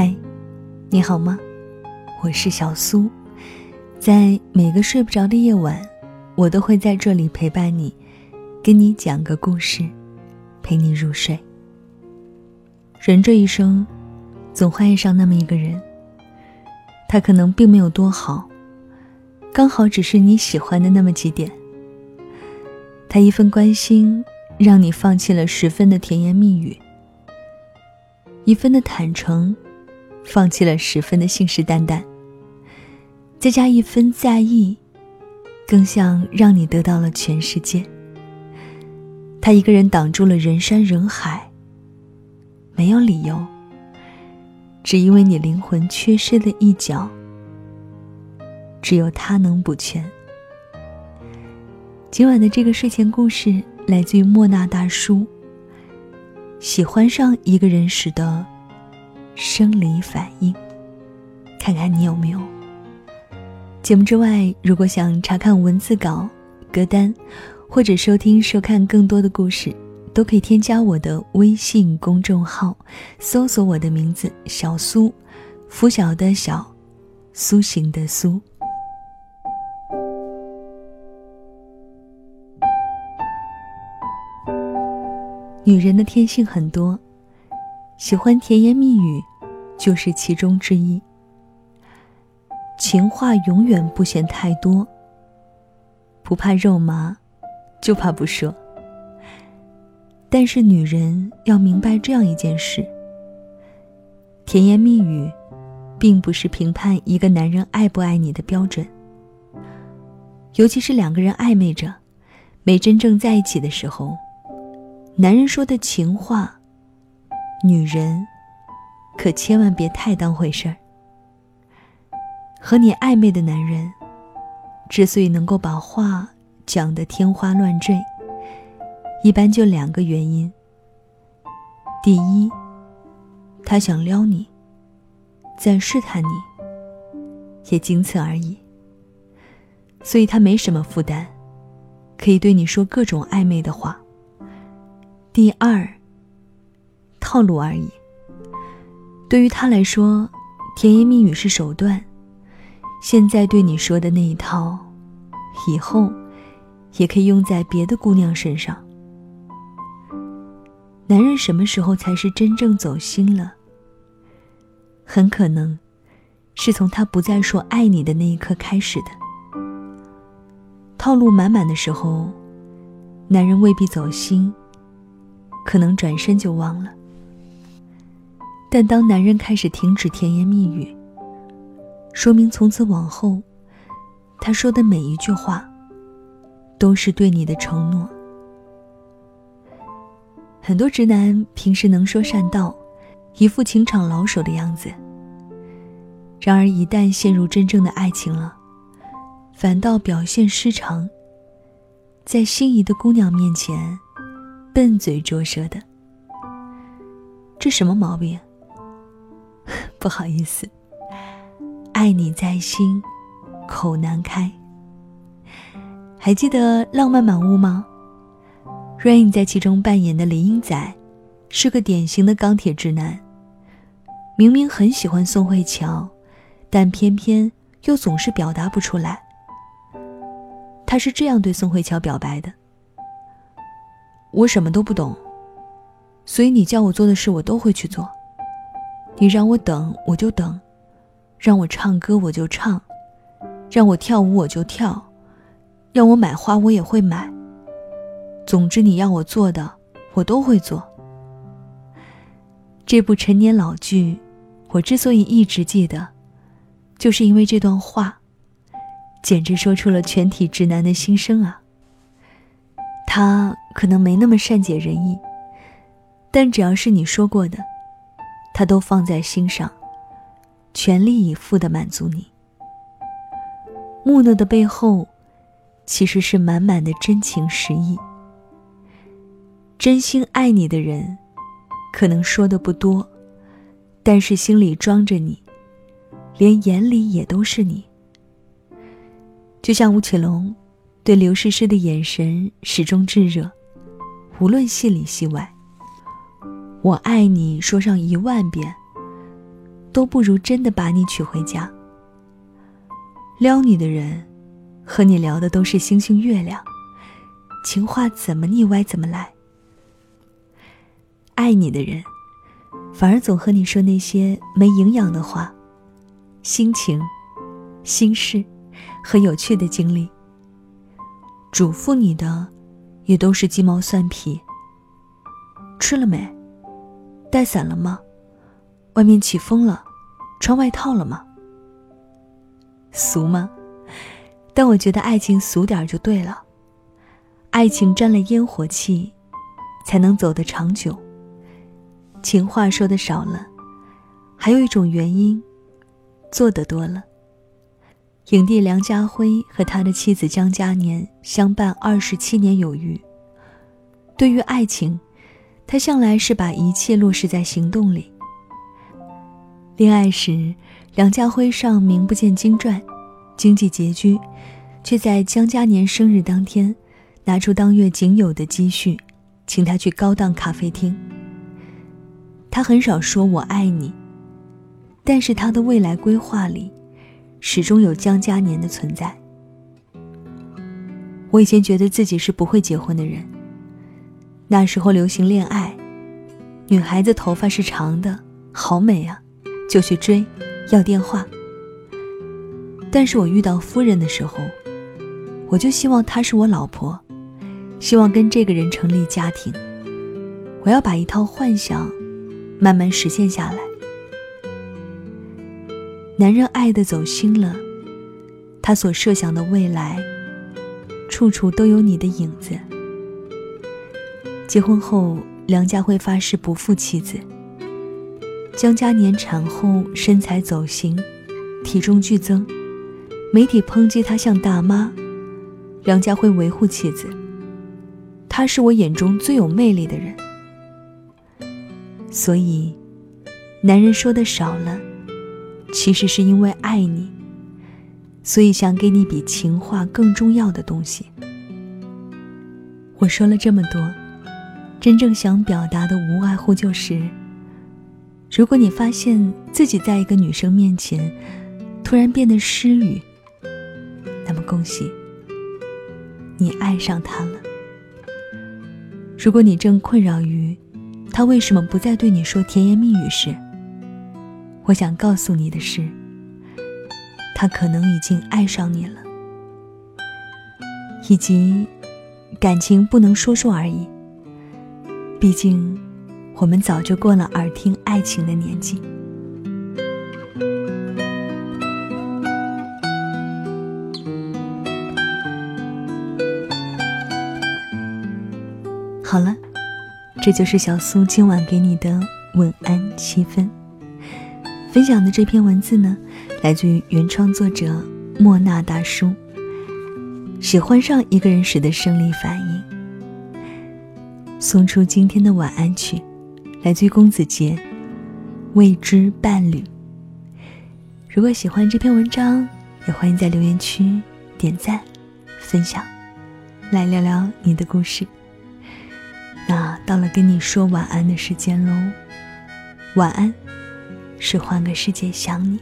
嗨，你好吗？我是小苏，在每个睡不着的夜晚，我都会在这里陪伴你，跟你讲个故事，陪你入睡。人这一生，总会爱上那么一个人，他可能并没有多好，刚好只是你喜欢的那么几点。他一份关心，让你放弃了十分的甜言蜜语；一分的坦诚。放弃了十分的信誓旦旦，再加一分在意，更像让你得到了全世界。他一个人挡住了人山人海，没有理由，只因为你灵魂缺失的一角，只有他能补全。今晚的这个睡前故事来自于莫那大叔。喜欢上一个人时的。生理反应，看看你有没有。节目之外，如果想查看文字稿、歌单，或者收听、收看更多的故事，都可以添加我的微信公众号，搜索我的名字“小苏”，拂晓的小，苏醒的苏。女人的天性很多。喜欢甜言蜜语，就是其中之一。情话永远不嫌太多。不怕肉麻，就怕不说。但是女人要明白这样一件事：甜言蜜语，并不是评判一个男人爱不爱你的标准。尤其是两个人暧昧着，没真正在一起的时候，男人说的情话。女人，可千万别太当回事儿。和你暧昧的男人，之所以能够把话讲得天花乱坠，一般就两个原因。第一，他想撩你，在试探你，也仅此而已。所以他没什么负担，可以对你说各种暧昧的话。第二。套路而已。对于他来说，甜言蜜语是手段。现在对你说的那一套，以后也可以用在别的姑娘身上。男人什么时候才是真正走心了？很可能，是从他不再说爱你的那一刻开始的。套路满满的时候，男人未必走心，可能转身就忘了。但当男人开始停止甜言蜜语，说明从此往后，他说的每一句话，都是对你的承诺。很多直男平时能说善道，一副情场老手的样子。然而一旦陷入真正的爱情了，反倒表现失常，在心仪的姑娘面前，笨嘴拙舌的。这什么毛病？不好意思，爱你在心，口难开。还记得《浪漫满屋》吗？Rain 在其中扮演的林英仔，是个典型的钢铁直男。明明很喜欢宋慧乔，但偏偏又总是表达不出来。他是这样对宋慧乔表白的：“我什么都不懂，所以你叫我做的事，我都会去做。”你让我等，我就等；让我唱歌，我就唱；让我跳舞，我就跳；让我买花，我也会买。总之，你要我做的，我都会做。这部陈年老剧，我之所以一直记得，就是因为这段话，简直说出了全体直男的心声啊。他可能没那么善解人意，但只要是你说过的。他都放在心上，全力以赴的满足你。木讷的背后，其实是满满的真情实意。真心爱你的人，可能说的不多，但是心里装着你，连眼里也都是你。就像吴奇隆，对刘诗诗的眼神始终炙热，无论戏里戏外。我爱你，说上一万遍，都不如真的把你娶回家。撩你的人，和你聊的都是星星月亮，情话怎么腻歪怎么来。爱你的人，反而总和你说那些没营养的话，心情、心事和有趣的经历。嘱咐你的，也都是鸡毛蒜皮。吃了没？带伞了吗？外面起风了，穿外套了吗？俗吗？但我觉得爱情俗点就对了。爱情沾了烟火气，才能走得长久。情话说的少了，还有一种原因，做的多了。影帝梁家辉和他的妻子江嘉年相伴二十七年有余。对于爱情，他向来是把一切落实在行动里。恋爱时，梁家辉尚名不见经传，经济拮据，却在江嘉年生日当天，拿出当月仅有的积蓄，请他去高档咖啡厅。他很少说我爱你，但是他的未来规划里，始终有江嘉年的存在。我以前觉得自己是不会结婚的人。那时候流行恋爱，女孩子头发是长的，好美啊，就去追，要电话。但是我遇到夫人的时候，我就希望她是我老婆，希望跟这个人成立家庭。我要把一套幻想。慢慢实现下来。男人爱的走心了，他所设想的未来，处处都有你的影子。结婚后，梁家辉发誓不负妻子。江嘉年产后身材走形，体重剧增，媒体抨击他像大妈。梁家辉维护妻子，他是我眼中最有魅力的人。所以，男人说的少了，其实是因为爱你，所以想给你比情话更重要的东西。我说了这么多，真正想表达的无外乎就是：如果你发现自己在一个女生面前突然变得失语，那么恭喜，你爱上她了。如果你正困扰于……他为什么不再对你说甜言蜜语时？我想告诉你的是，他可能已经爱上你了，以及感情不能说说而已。毕竟，我们早就过了耳听爱情的年纪。好了。这就是小苏今晚给你的晚安七分。分享的这篇文字呢，来自于原创作者莫那大叔。喜欢上一个人时的生理反应。送出今天的晚安曲，来自于公子杰，《未知伴侣》。如果喜欢这篇文章，也欢迎在留言区点赞、分享，来聊聊你的故事。那到了跟你说晚安的时间喽，晚安，是换个世界想你。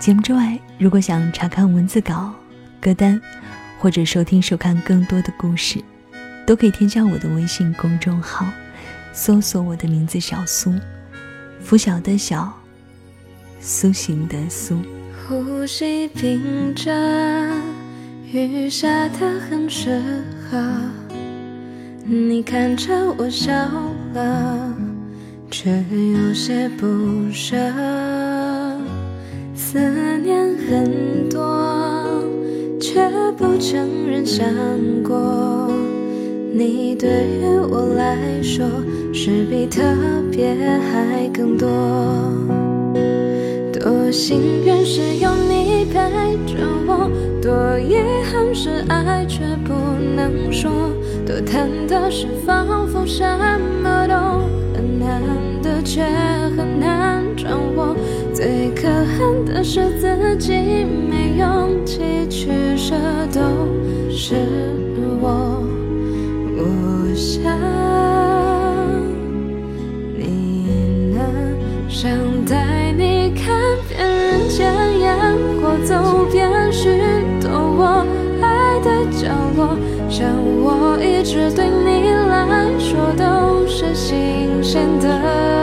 节目之外，如果想查看文字稿、歌单，或者收听、收看更多的故事，都可以添加我的微信公众号，搜索我的名字小苏，拂晓的晓，苏醒的苏。呼吸屏着，雨下的很适合。你看着我笑了，却有些不舍。思念很多，却不承认想过。你对于我来说，是比特别还更多。多幸运是有你陪着我，多遗憾是爱却不能说。多贪的是仿佛什么都很难得，却很难掌握。最可恨的是自己没勇气去舍，都是我。想你呢想带你看遍人间烟火走遍许多我爱的角落想我一直对你来说都是新鲜的。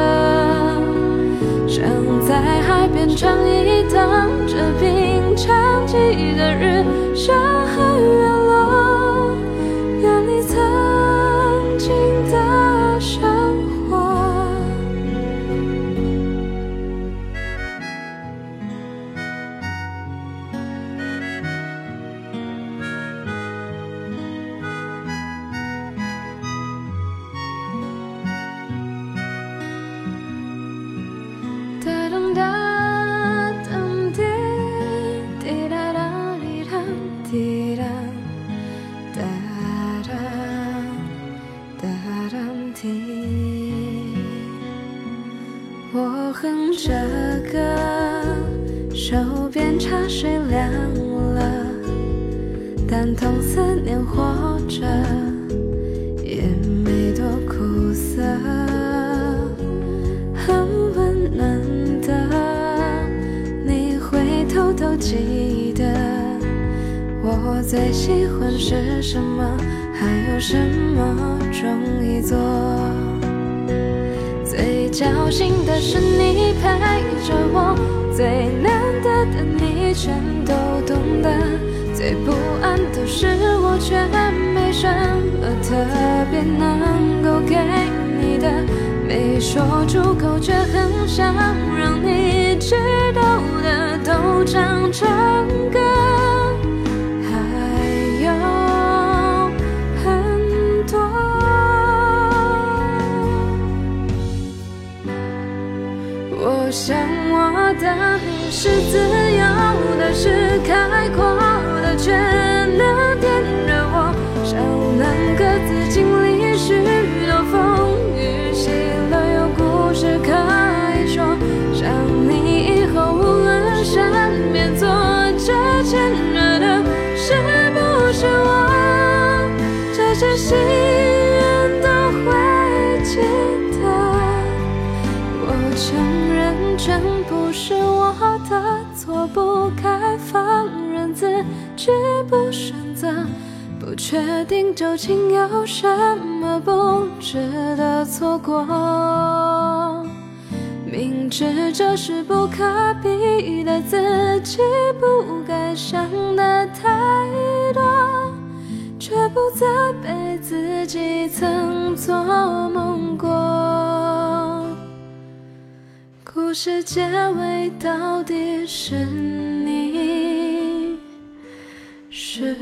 想在海边唱一唱这平常几个日 down 最喜欢是什么，还有什么容易做。最侥幸的是你陪着我，最难得的你全都懂得，最不安的是我却没什么特别能够给你的。没说出口，却很想让你知道的都唱成歌，我想我的你是自由的，是开阔的，却能点燃我，少能各自经历许多风雨，喜乐有故事可以说。想你以后无论身边坐着牵着的，是不是我？这些心真不是我的错，不该放任自己不选择，不确定究竟有什么不值得错过。明知这是不可避的，自己不该想的太多，却不责备自己曾做梦过。故事结尾到底是你，是